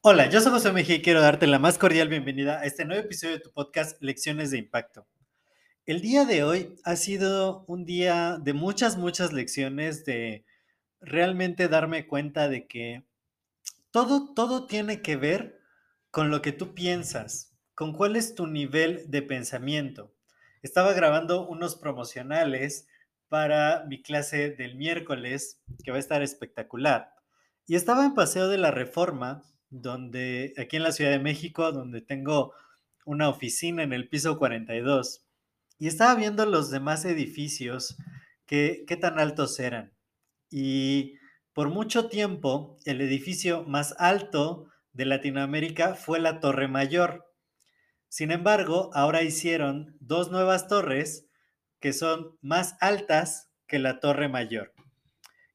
Hola, yo soy José Mejía y quiero darte la más cordial bienvenida a este nuevo episodio de tu podcast Lecciones de Impacto. El día de hoy ha sido un día de muchas, muchas lecciones, de realmente darme cuenta de que todo, todo tiene que ver con lo que tú piensas, con cuál es tu nivel de pensamiento. Estaba grabando unos promocionales para mi clase del miércoles, que va a estar espectacular. Y estaba en Paseo de la Reforma donde aquí en la Ciudad de México, donde tengo una oficina en el piso 42, y estaba viendo los demás edificios, que, qué tan altos eran. Y por mucho tiempo, el edificio más alto de Latinoamérica fue la Torre Mayor. Sin embargo, ahora hicieron dos nuevas torres que son más altas que la Torre Mayor.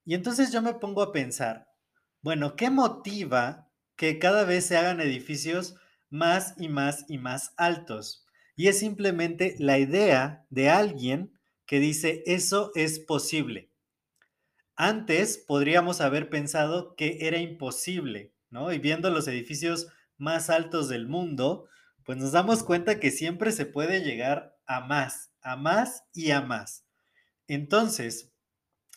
Y entonces yo me pongo a pensar, bueno, ¿qué motiva que cada vez se hagan edificios más y más y más altos. Y es simplemente la idea de alguien que dice eso es posible. Antes podríamos haber pensado que era imposible, ¿no? Y viendo los edificios más altos del mundo, pues nos damos cuenta que siempre se puede llegar a más, a más y a más. Entonces,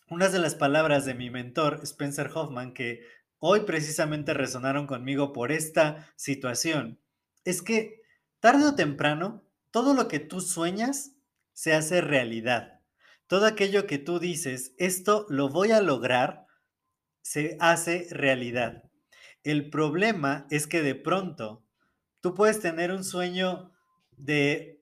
unas de las palabras de mi mentor, Spencer Hoffman, que hoy precisamente resonaron conmigo por esta situación, es que tarde o temprano, todo lo que tú sueñas se hace realidad. Todo aquello que tú dices, esto lo voy a lograr, se hace realidad. El problema es que de pronto tú puedes tener un sueño de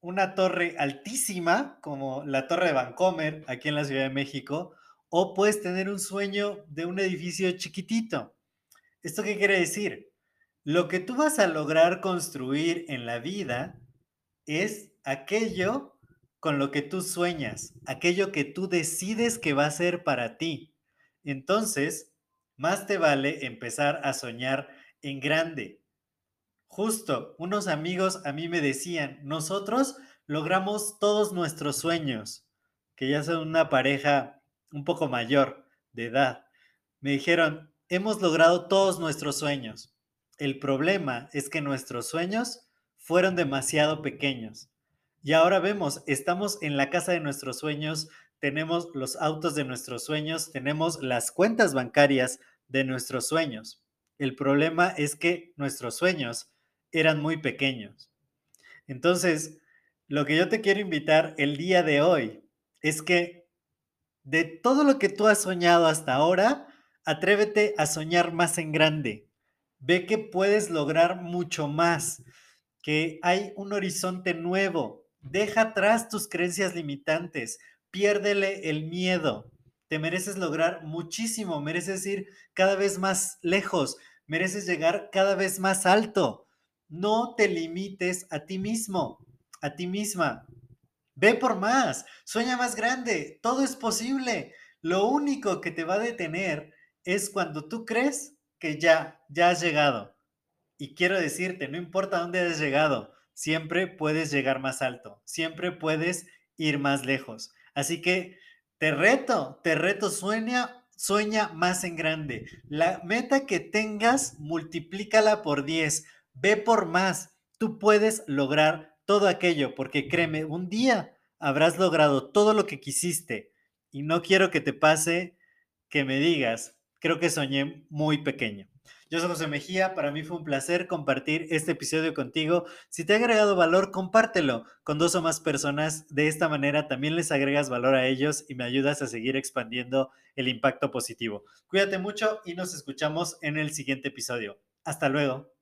una torre altísima, como la Torre de Vancomer, aquí en la Ciudad de México, o puedes tener un sueño de un edificio chiquitito. ¿Esto qué quiere decir? Lo que tú vas a lograr construir en la vida es aquello con lo que tú sueñas, aquello que tú decides que va a ser para ti. Entonces, más te vale empezar a soñar en grande. Justo, unos amigos a mí me decían, nosotros logramos todos nuestros sueños, que ya son una pareja un poco mayor de edad, me dijeron, hemos logrado todos nuestros sueños. El problema es que nuestros sueños fueron demasiado pequeños. Y ahora vemos, estamos en la casa de nuestros sueños, tenemos los autos de nuestros sueños, tenemos las cuentas bancarias de nuestros sueños. El problema es que nuestros sueños eran muy pequeños. Entonces, lo que yo te quiero invitar el día de hoy es que de todo lo que tú has soñado hasta ahora, atrévete a soñar más en grande. Ve que puedes lograr mucho más, que hay un horizonte nuevo. Deja atrás tus creencias limitantes, piérdele el miedo. Te mereces lograr muchísimo, mereces ir cada vez más lejos, mereces llegar cada vez más alto. No te limites a ti mismo, a ti misma. Ve por más, sueña más grande, todo es posible. Lo único que te va a detener es cuando tú crees que ya, ya has llegado. Y quiero decirte, no importa dónde has llegado, siempre puedes llegar más alto, siempre puedes ir más lejos. Así que te reto, te reto, sueña, sueña más en grande. La meta que tengas, multiplícala por 10, ve por más. Tú puedes lograr todo aquello, porque créeme, un día habrás logrado todo lo que quisiste y no quiero que te pase que me digas, creo que soñé muy pequeño. Yo soy José Mejía, para mí fue un placer compartir este episodio contigo. Si te ha agregado valor, compártelo con dos o más personas. De esta manera también les agregas valor a ellos y me ayudas a seguir expandiendo el impacto positivo. Cuídate mucho y nos escuchamos en el siguiente episodio. Hasta luego.